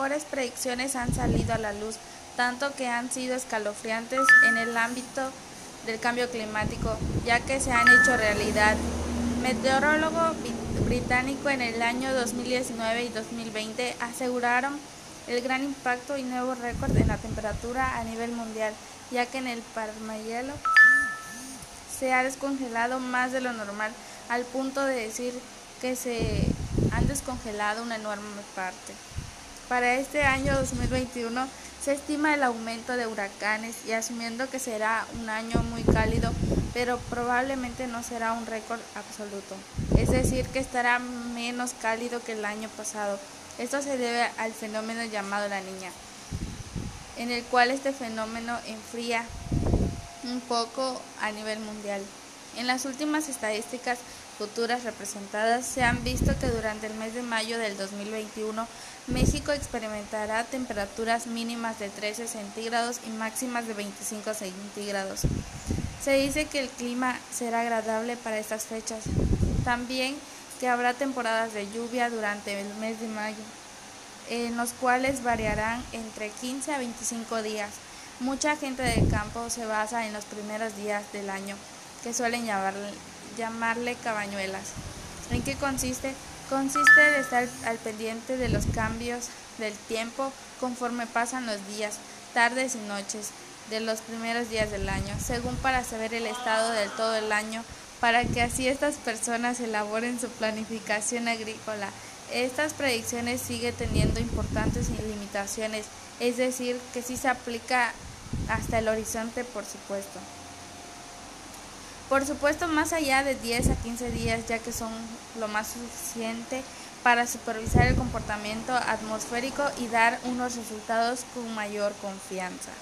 mejores predicciones han salido a la luz, tanto que han sido escalofriantes en el ámbito del cambio climático, ya que se han hecho realidad. Meteorólogo británico en el año 2019 y 2020 aseguraron el gran impacto y nuevo récord en la temperatura a nivel mundial, ya que en el Parmayelo se ha descongelado más de lo normal, al punto de decir que se han descongelado una enorme parte. Para este año 2021 se estima el aumento de huracanes y asumiendo que será un año muy cálido, pero probablemente no será un récord absoluto. Es decir, que estará menos cálido que el año pasado. Esto se debe al fenómeno llamado la niña, en el cual este fenómeno enfría un poco a nivel mundial. En las últimas estadísticas futuras representadas se han visto que durante el mes de mayo del 2021 México experimentará temperaturas mínimas de 13 centígrados y máximas de 25 centígrados. Se dice que el clima será agradable para estas fechas. También que habrá temporadas de lluvia durante el mes de mayo, en los cuales variarán entre 15 a 25 días. Mucha gente del campo se basa en los primeros días del año que suelen llamarle, llamarle cabañuelas. ¿En qué consiste? Consiste estar al pendiente de los cambios del tiempo conforme pasan los días, tardes y noches de los primeros días del año, según para saber el estado del todo el año, para que así estas personas elaboren su planificación agrícola. Estas predicciones siguen teniendo importantes limitaciones, es decir, que sí se aplica hasta el horizonte, por supuesto. Por supuesto, más allá de 10 a 15 días, ya que son lo más suficiente para supervisar el comportamiento atmosférico y dar unos resultados con mayor confianza.